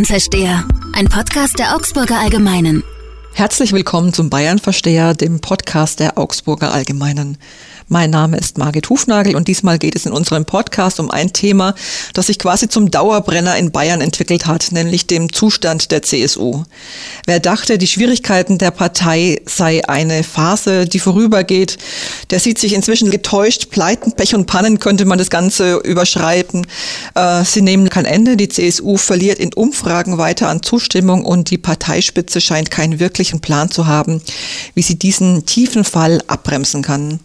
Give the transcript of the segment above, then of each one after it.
Bayern-Versteher, ein Podcast der Augsburger Allgemeinen. Herzlich willkommen zum Bayern-Versteher, dem Podcast der Augsburger Allgemeinen. Mein Name ist Margit Hufnagel und diesmal geht es in unserem Podcast um ein Thema, das sich quasi zum Dauerbrenner in Bayern entwickelt hat, nämlich dem Zustand der CSU. Wer dachte, die Schwierigkeiten der Partei sei eine Phase, die vorübergeht, der sieht sich inzwischen getäuscht. Pleiten, Pech und Pannen könnte man das Ganze überschreiten. Äh, sie nehmen kein Ende. Die CSU verliert in Umfragen weiter an Zustimmung und die Parteispitze scheint keinen wirklichen Plan zu haben, wie sie diesen tiefen Fall abbremsen kann.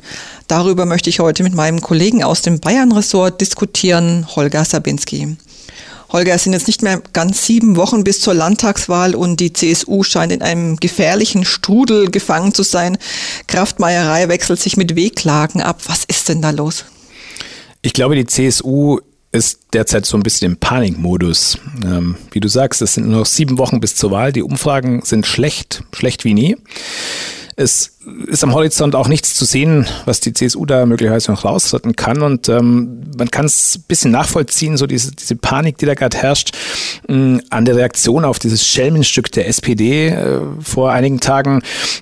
Darüber möchte ich heute mit meinem Kollegen aus dem Bayern-Ressort diskutieren, Holger Sabinski. Holger, es sind jetzt nicht mehr ganz sieben Wochen bis zur Landtagswahl und die CSU scheint in einem gefährlichen Strudel gefangen zu sein. Kraftmeierei wechselt sich mit Wehklagen ab. Was ist denn da los? Ich glaube, die CSU ist derzeit so ein bisschen im Panikmodus. Ähm, wie du sagst, es sind nur noch sieben Wochen bis zur Wahl. Die Umfragen sind schlecht, schlecht wie nie. Es ist am Horizont auch nichts zu sehen, was die CSU da möglicherweise noch rausretten kann. Und ähm, man kann es ein bisschen nachvollziehen, so diese, diese Panik, die da gerade herrscht, mh, mm, an der Reaktion auf dieses Schelmenstück der SPD äh, vor einigen Tagen,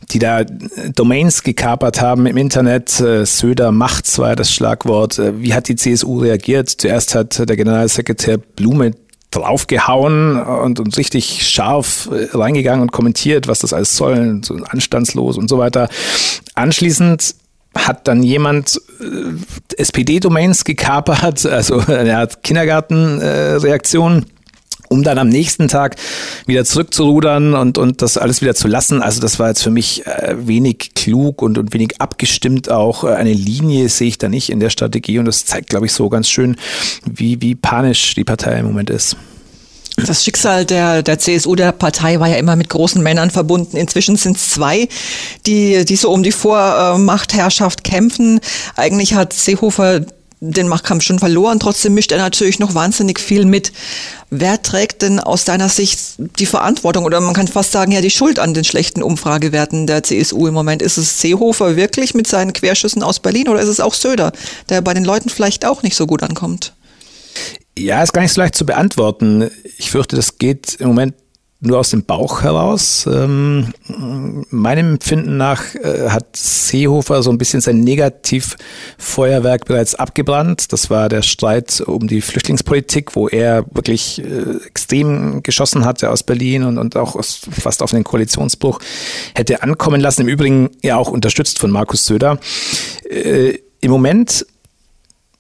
die da Domains gekapert haben im Internet. Äh, Söder macht war das Schlagwort. Äh, wie hat die CSU reagiert? Zuerst hat der Generalsekretär Blume draufgehauen und, und richtig scharf äh, reingegangen und kommentiert, was das alles soll, so anstandslos und so weiter. Anschließend hat dann jemand äh, SPD-Domains gekapert, also er hat Kindergartenreaktionen. Äh, um dann am nächsten Tag wieder zurückzurudern und, und das alles wieder zu lassen. Also das war jetzt für mich äh, wenig klug und, und wenig abgestimmt auch. Äh, eine Linie sehe ich da nicht in der Strategie und das zeigt, glaube ich, so ganz schön, wie, wie panisch die Partei im Moment ist. Das Schicksal der, der CSU, der Partei, war ja immer mit großen Männern verbunden. Inzwischen sind es zwei, die, die so um die Vormachtherrschaft kämpfen. Eigentlich hat Seehofer den Machtkampf schon verloren. Trotzdem mischt er natürlich noch wahnsinnig viel mit. Wer trägt denn aus deiner Sicht die Verantwortung oder man kann fast sagen ja die Schuld an den schlechten Umfragewerten der CSU im Moment? Ist es Seehofer wirklich mit seinen Querschüssen aus Berlin oder ist es auch Söder, der bei den Leuten vielleicht auch nicht so gut ankommt? Ja, ist gar nicht so leicht zu beantworten. Ich fürchte, das geht im Moment nur aus dem Bauch heraus. Ähm, meinem Empfinden nach äh, hat Seehofer so ein bisschen sein Negativfeuerwerk bereits abgebrannt. Das war der Streit um die Flüchtlingspolitik, wo er wirklich äh, extrem geschossen hatte aus Berlin und, und auch aus, fast auf einen Koalitionsbruch hätte ankommen lassen. Im Übrigen ja auch unterstützt von Markus Söder. Äh, Im Moment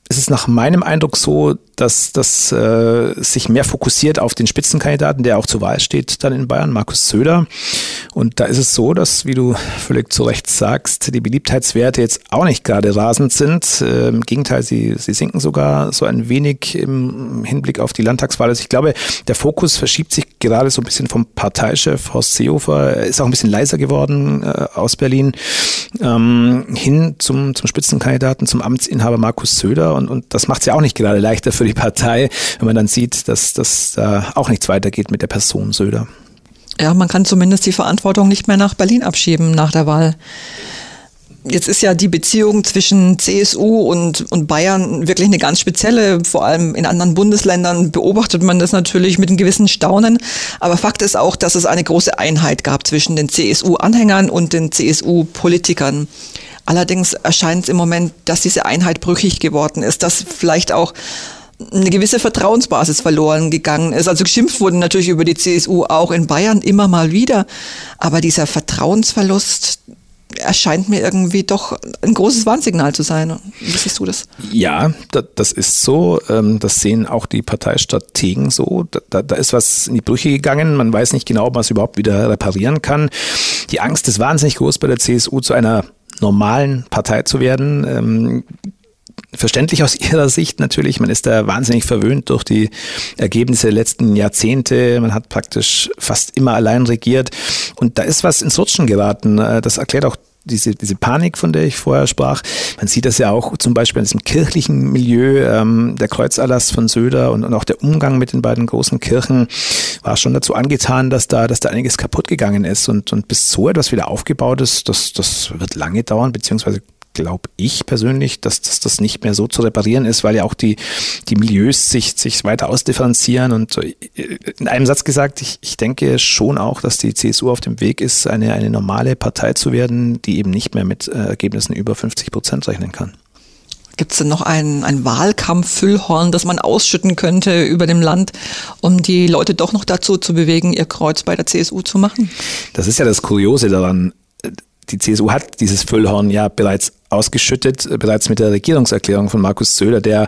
ist es nach meinem Eindruck so, dass das äh, sich mehr fokussiert auf den Spitzenkandidaten, der auch zur Wahl steht, dann in Bayern, Markus Söder. Und da ist es so, dass, wie du völlig zu Recht sagst, die Beliebtheitswerte jetzt auch nicht gerade rasend sind. Äh, Im Gegenteil, sie, sie sinken sogar so ein wenig im Hinblick auf die Landtagswahl. Also ich glaube, der Fokus verschiebt sich gerade so ein bisschen vom Parteichef Horst Seehofer, er ist auch ein bisschen leiser geworden äh, aus Berlin, ähm, hin zum, zum Spitzenkandidaten, zum Amtsinhaber Markus Söder. Und, und das macht es ja auch nicht gerade leichter für die Partei, wenn man dann sieht, dass, dass da auch nichts weitergeht mit der Person Söder. Ja, man kann zumindest die Verantwortung nicht mehr nach Berlin abschieben nach der Wahl. Jetzt ist ja die Beziehung zwischen CSU und, und Bayern wirklich eine ganz spezielle. Vor allem in anderen Bundesländern beobachtet man das natürlich mit einem gewissen Staunen. Aber Fakt ist auch, dass es eine große Einheit gab zwischen den CSU-Anhängern und den CSU-Politikern. Allerdings erscheint es im Moment, dass diese Einheit brüchig geworden ist, dass vielleicht auch eine gewisse Vertrauensbasis verloren gegangen ist. Also geschimpft wurden natürlich über die CSU auch in Bayern immer mal wieder. Aber dieser Vertrauensverlust erscheint mir irgendwie doch ein großes Warnsignal zu sein. Wie siehst du das? Ja, das ist so. Ähm, das sehen auch die Parteistrategen so. Da, da ist was in die Brüche gegangen. Man weiß nicht genau, ob man es überhaupt wieder reparieren kann. Die Angst ist wahnsinnig groß bei der CSU zu einer normalen Partei zu werden. Verständlich aus ihrer Sicht natürlich. Man ist da wahnsinnig verwöhnt durch die Ergebnisse der letzten Jahrzehnte. Man hat praktisch fast immer allein regiert. Und da ist was ins Rutschen geraten. Äh, das erklärt auch diese, diese Panik, von der ich vorher sprach. Man sieht das ja auch zum Beispiel in diesem kirchlichen Milieu, ähm, der Kreuzerlass von Söder und, und auch der Umgang mit den beiden großen Kirchen war schon dazu angetan, dass da, dass da einiges kaputt gegangen ist und, und bis so etwas wieder aufgebaut ist, das, das wird lange dauern, beziehungsweise glaube ich persönlich, dass, dass das nicht mehr so zu reparieren ist, weil ja auch die, die Milieus sich, sich weiter ausdifferenzieren. Und äh, in einem Satz gesagt, ich, ich denke schon auch, dass die CSU auf dem Weg ist, eine, eine normale Partei zu werden, die eben nicht mehr mit äh, Ergebnissen über 50 Prozent rechnen kann. Gibt es denn noch ein, ein Wahlkampf-Füllhorn, das man ausschütten könnte über dem Land, um die Leute doch noch dazu zu bewegen, ihr Kreuz bei der CSU zu machen? Das ist ja das Kuriose daran. Die CSU hat dieses Füllhorn ja bereits ausgeschüttet, äh, bereits mit der Regierungserklärung von Markus Söder, der,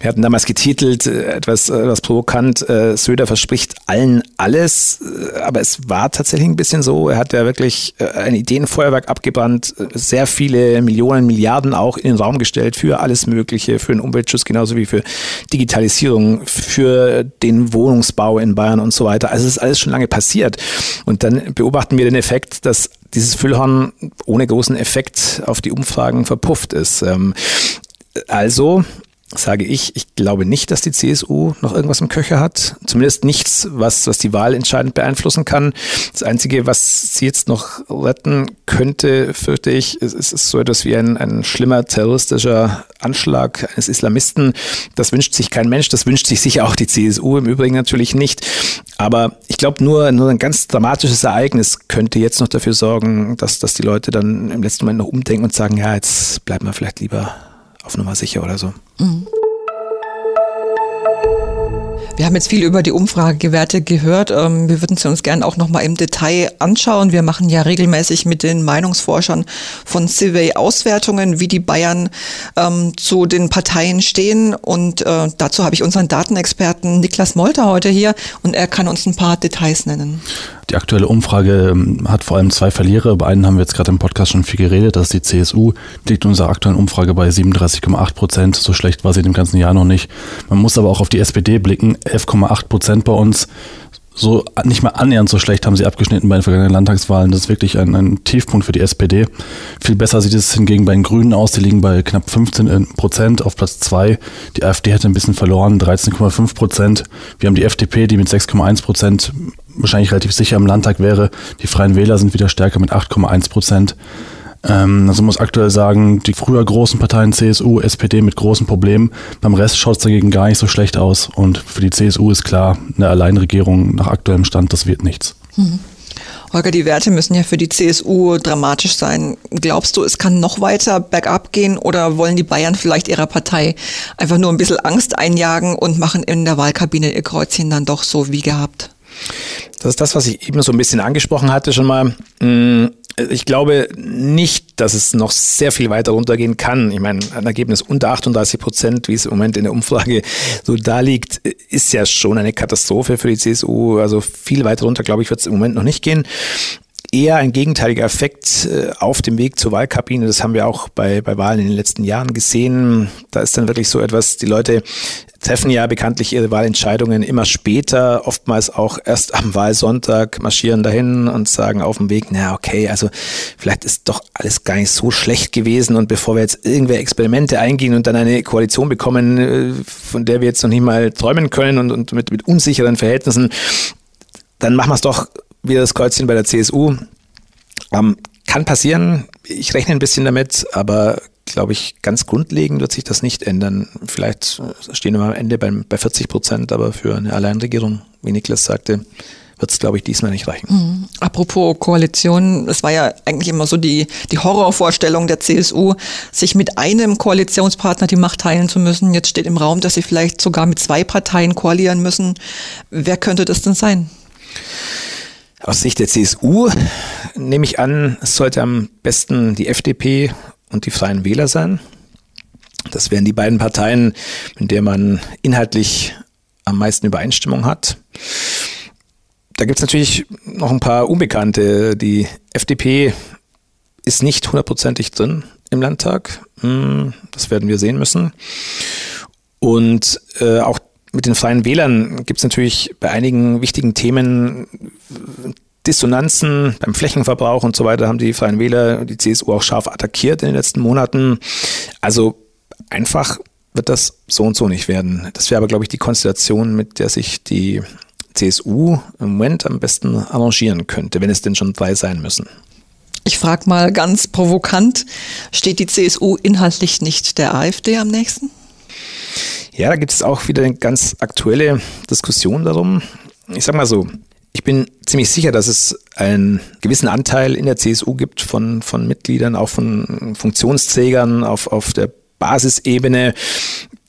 wir hatten damals getitelt, äh, etwas, äh, etwas provokant, Söder verspricht allen alles, aber es war tatsächlich ein bisschen so, er hat ja wirklich ein Ideenfeuerwerk abgebrannt, sehr viele Millionen, Milliarden auch in den Raum gestellt für alles Mögliche, für den Umweltschutz genauso wie für Digitalisierung, für den Wohnungsbau in Bayern und so weiter. Also es ist alles schon lange passiert. Und dann beobachten wir den Effekt, dass dieses Füllhorn ohne großen Effekt auf die Umfragen verpufft ist. Ähm, also sage ich, ich glaube nicht, dass die CSU noch irgendwas im Köcher hat. Zumindest nichts, was, was die Wahl entscheidend beeinflussen kann. Das Einzige, was sie jetzt noch retten könnte, fürchte ich, ist, ist so etwas wie ein, ein schlimmer terroristischer Anschlag eines Islamisten. Das wünscht sich kein Mensch, das wünscht sich sicher auch die CSU im Übrigen natürlich nicht. Aber ich glaube, nur, nur ein ganz dramatisches Ereignis könnte jetzt noch dafür sorgen, dass, dass die Leute dann im letzten Moment noch umdenken und sagen, ja, jetzt bleiben wir vielleicht lieber auf Nummer sicher oder so. Mhm. Wir haben jetzt viel über die Umfragewerte gehört. Ähm, wir würden sie uns gerne auch nochmal im Detail anschauen. Wir machen ja regelmäßig mit den Meinungsforschern von Survey Auswertungen, wie die Bayern ähm, zu den Parteien stehen. Und äh, dazu habe ich unseren Datenexperten Niklas Molter heute hier und er kann uns ein paar Details nennen. Die aktuelle Umfrage ähm, hat vor allem zwei Verlierer. Über einen haben wir jetzt gerade im Podcast schon viel geredet. Das ist die CSU. Die liegt in unserer aktuellen Umfrage bei 37,8 Prozent. So schlecht war sie im ganzen Jahr noch nicht. Man muss aber auch auf die SPD blicken. 11,8 Prozent bei uns so nicht mal annähernd so schlecht haben sie abgeschnitten bei den vergangenen Landtagswahlen. Das ist wirklich ein, ein, Tiefpunkt für die SPD. Viel besser sieht es hingegen bei den Grünen aus. Die liegen bei knapp 15 äh, Prozent auf Platz 2. Die AfD hätte ein bisschen verloren, 13,5 Prozent. Wir haben die FDP, die mit 6,1 Prozent wahrscheinlich relativ sicher im Landtag wäre. Die Freien Wähler sind wieder stärker mit 8,1 Prozent. Ähm, also muss aktuell sagen, die früher großen Parteien CSU, SPD mit großen Problemen. Beim Rest schaut es dagegen gar nicht so schlecht aus. Und für die CSU ist klar, eine Alleinregierung nach aktuellem Stand, das wird nichts. Mhm. Holger, die Werte müssen ja für die CSU dramatisch sein. Glaubst du, es kann noch weiter bergab gehen oder wollen die Bayern vielleicht ihrer Partei einfach nur ein bisschen Angst einjagen und machen in der Wahlkabine ihr Kreuzchen dann doch so wie gehabt? Das ist das, was ich eben so ein bisschen angesprochen hatte schon mal. Ich glaube nicht, dass es noch sehr viel weiter runtergehen kann. Ich meine, ein Ergebnis unter 38 Prozent, wie es im Moment in der Umfrage so da liegt, ist ja schon eine Katastrophe für die CSU. Also viel weiter runter, glaube ich, wird es im Moment noch nicht gehen eher ein gegenteiliger Effekt äh, auf dem Weg zur Wahlkabine. Das haben wir auch bei, bei Wahlen in den letzten Jahren gesehen. Da ist dann wirklich so etwas, die Leute treffen ja bekanntlich ihre Wahlentscheidungen immer später, oftmals auch erst am Wahlsonntag, marschieren dahin und sagen auf dem Weg, na okay, also vielleicht ist doch alles gar nicht so schlecht gewesen und bevor wir jetzt irgendwelche Experimente eingehen und dann eine Koalition bekommen, äh, von der wir jetzt noch nicht mal träumen können und, und mit, mit unsicheren Verhältnissen, dann machen wir es doch wieder das Kreuzchen bei der CSU. Ähm, kann passieren. Ich rechne ein bisschen damit, aber glaube ich, ganz grundlegend wird sich das nicht ändern. Vielleicht stehen wir am Ende bei, bei 40 Prozent, aber für eine Alleinregierung, wie Niklas sagte, wird es, glaube ich, diesmal nicht reichen. Mhm. Apropos Koalition, es war ja eigentlich immer so die, die Horrorvorstellung der CSU, sich mit einem Koalitionspartner die Macht teilen zu müssen. Jetzt steht im Raum, dass sie vielleicht sogar mit zwei Parteien koalieren müssen. Wer könnte das denn sein? Aus Sicht der CSU nehme ich an, es sollte am besten die FDP und die Freien Wähler sein. Das wären die beiden Parteien, mit denen man inhaltlich am meisten Übereinstimmung hat. Da gibt es natürlich noch ein paar Unbekannte. Die FDP ist nicht hundertprozentig drin im Landtag. Hm, das werden wir sehen müssen. Und äh, auch mit den Freien Wählern gibt es natürlich bei einigen wichtigen Themen Dissonanzen beim Flächenverbrauch und so weiter haben die Freien Wähler, die CSU auch scharf attackiert in den letzten Monaten. Also einfach wird das so und so nicht werden. Das wäre aber, glaube ich, die Konstellation, mit der sich die CSU im Moment am besten arrangieren könnte, wenn es denn schon drei sein müssen. Ich frage mal ganz provokant, steht die CSU inhaltlich nicht der AfD am nächsten? Ja, da gibt es auch wieder eine ganz aktuelle Diskussion darum. Ich sag mal so, ich bin ziemlich sicher, dass es einen gewissen Anteil in der CSU gibt von, von Mitgliedern, auch von Funktionsträgern auf, auf der Basisebene,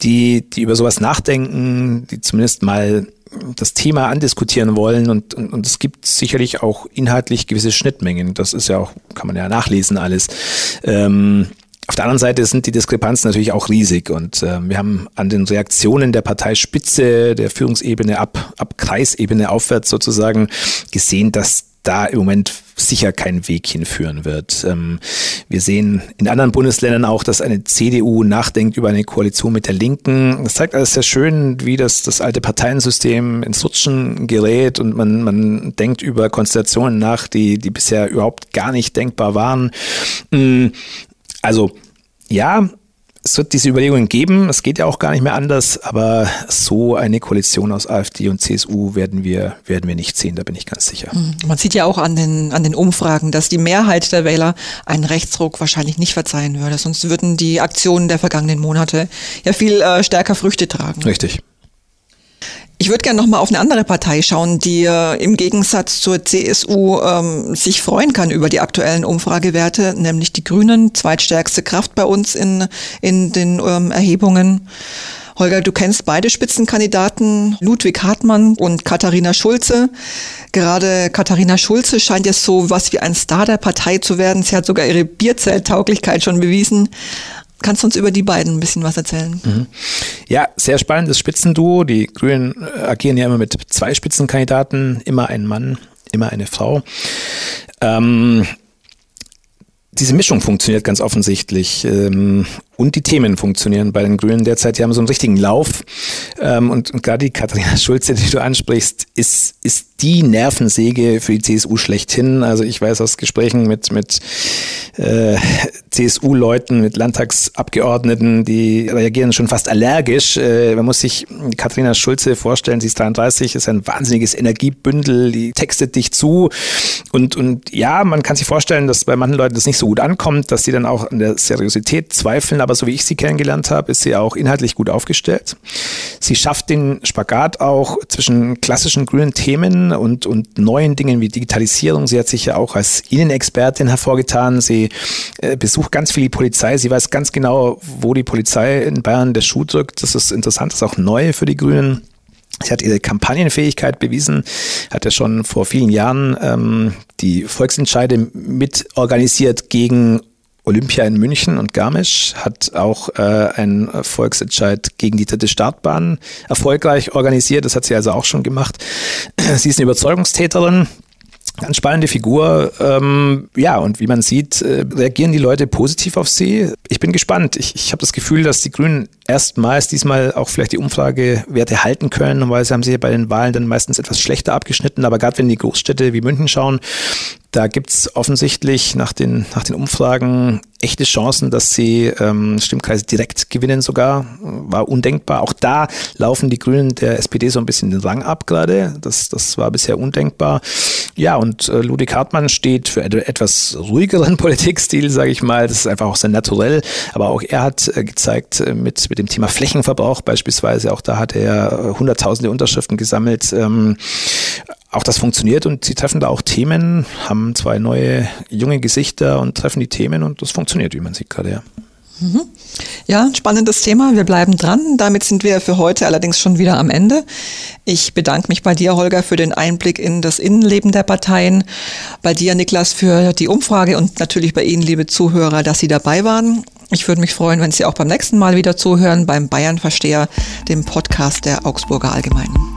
die, die über sowas nachdenken, die zumindest mal das Thema andiskutieren wollen und, und, und es gibt sicherlich auch inhaltlich gewisse Schnittmengen. Das ist ja auch, kann man ja nachlesen alles. Ähm, auf der anderen Seite sind die Diskrepanzen natürlich auch riesig und äh, wir haben an den Reaktionen der Parteispitze, der Führungsebene ab, ab Kreisebene aufwärts sozusagen gesehen, dass da im Moment sicher kein Weg hinführen wird. Ähm, wir sehen in anderen Bundesländern auch, dass eine CDU nachdenkt über eine Koalition mit der Linken. Das zeigt alles sehr schön, wie das, das alte Parteiensystem ins Rutschen gerät und man, man denkt über Konstellationen nach, die, die bisher überhaupt gar nicht denkbar waren. Mm, also ja, es wird diese Überlegungen geben. Es geht ja auch gar nicht mehr anders, aber so eine Koalition aus AfD und CSU werden wir, werden wir nicht sehen, da bin ich ganz sicher. Mhm. Man sieht ja auch an den, an den Umfragen, dass die Mehrheit der Wähler einen Rechtsruck wahrscheinlich nicht verzeihen würde. Sonst würden die Aktionen der vergangenen Monate ja viel äh, stärker Früchte tragen. Richtig. Ich würde gerne noch mal auf eine andere Partei schauen, die äh, im Gegensatz zur CSU ähm, sich freuen kann über die aktuellen Umfragewerte, nämlich die Grünen, zweitstärkste Kraft bei uns in, in den ähm, Erhebungen. Holger, du kennst beide Spitzenkandidaten, Ludwig Hartmann und Katharina Schulze. Gerade Katharina Schulze scheint jetzt so was wie ein Star der Partei zu werden. Sie hat sogar ihre Bierzelttauglichkeit schon bewiesen. Kannst du uns über die beiden ein bisschen was erzählen? Mhm. Ja, sehr spannendes Spitzenduo. Die Grünen äh, agieren ja immer mit zwei Spitzenkandidaten, immer ein Mann, immer eine Frau. Ähm, diese Mischung funktioniert ganz offensichtlich. Ähm, und die Themen funktionieren bei den Grünen derzeit. Die haben so einen richtigen Lauf. Ähm, und, und gerade die Katharina Schulze, die du ansprichst, ist, ist die Nervensäge für die CSU schlechthin. Also ich weiß aus Gesprächen mit, mit äh, CSU-Leuten, mit Landtagsabgeordneten, die reagieren schon fast allergisch. Äh, man muss sich Katharina Schulze vorstellen, sie ist 33, ist ein wahnsinniges Energiebündel, die textet dich zu. Und, und ja, man kann sich vorstellen, dass bei manchen Leuten das nicht so gut ankommt, dass sie dann auch an der Seriosität zweifeln aber so wie ich sie kennengelernt habe, ist sie auch inhaltlich gut aufgestellt. Sie schafft den Spagat auch zwischen klassischen grünen Themen und, und neuen Dingen wie Digitalisierung. Sie hat sich ja auch als Innenexpertin hervorgetan. Sie äh, besucht ganz viel die Polizei. Sie weiß ganz genau, wo die Polizei in Bayern der Schuh drückt. Das ist interessant, das ist auch neu für die Grünen. Sie hat ihre Kampagnenfähigkeit bewiesen, hat ja schon vor vielen Jahren ähm, die Volksentscheide mitorganisiert gegen Olympia in München und Garmisch hat auch äh, einen Volksentscheid gegen die dritte Startbahn erfolgreich organisiert. Das hat sie also auch schon gemacht. Sie ist eine Überzeugungstäterin. Ganz spannende Figur. Ähm, ja, und wie man sieht, äh, reagieren die Leute positiv auf sie. Ich bin gespannt. Ich, ich habe das Gefühl, dass die Grünen erstmals diesmal auch vielleicht die Umfragewerte halten können, weil sie haben sich ja bei den Wahlen dann meistens etwas schlechter abgeschnitten. Aber gerade wenn die Großstädte wie München schauen, da gibt's offensichtlich nach den, nach den Umfragen echte Chancen, dass sie ähm, Stimmkreise direkt gewinnen sogar. War undenkbar. Auch da laufen die Grünen der SPD so ein bisschen den Rang ab gerade. Das, das war bisher undenkbar. Ja, und äh, Ludwig Hartmann steht für etwas ruhigeren Politikstil, sage ich mal. Das ist einfach auch sehr naturell. Aber auch er hat äh, gezeigt, äh, mit, mit dem Thema Flächenverbrauch beispielsweise, auch da hat er äh, hunderttausende Unterschriften gesammelt. Ähm, auch das funktioniert und sie treffen da auch Themen, haben zwei neue junge Gesichter und treffen die Themen und das funktioniert, wie man sieht gerade, ja. Mhm. Ja, spannendes Thema. Wir bleiben dran. Damit sind wir für heute allerdings schon wieder am Ende. Ich bedanke mich bei dir, Holger, für den Einblick in das Innenleben der Parteien. Bei dir, Niklas, für die Umfrage und natürlich bei Ihnen, liebe Zuhörer, dass Sie dabei waren. Ich würde mich freuen, wenn Sie auch beim nächsten Mal wieder zuhören beim Bayern Versteher, dem Podcast der Augsburger Allgemeinen.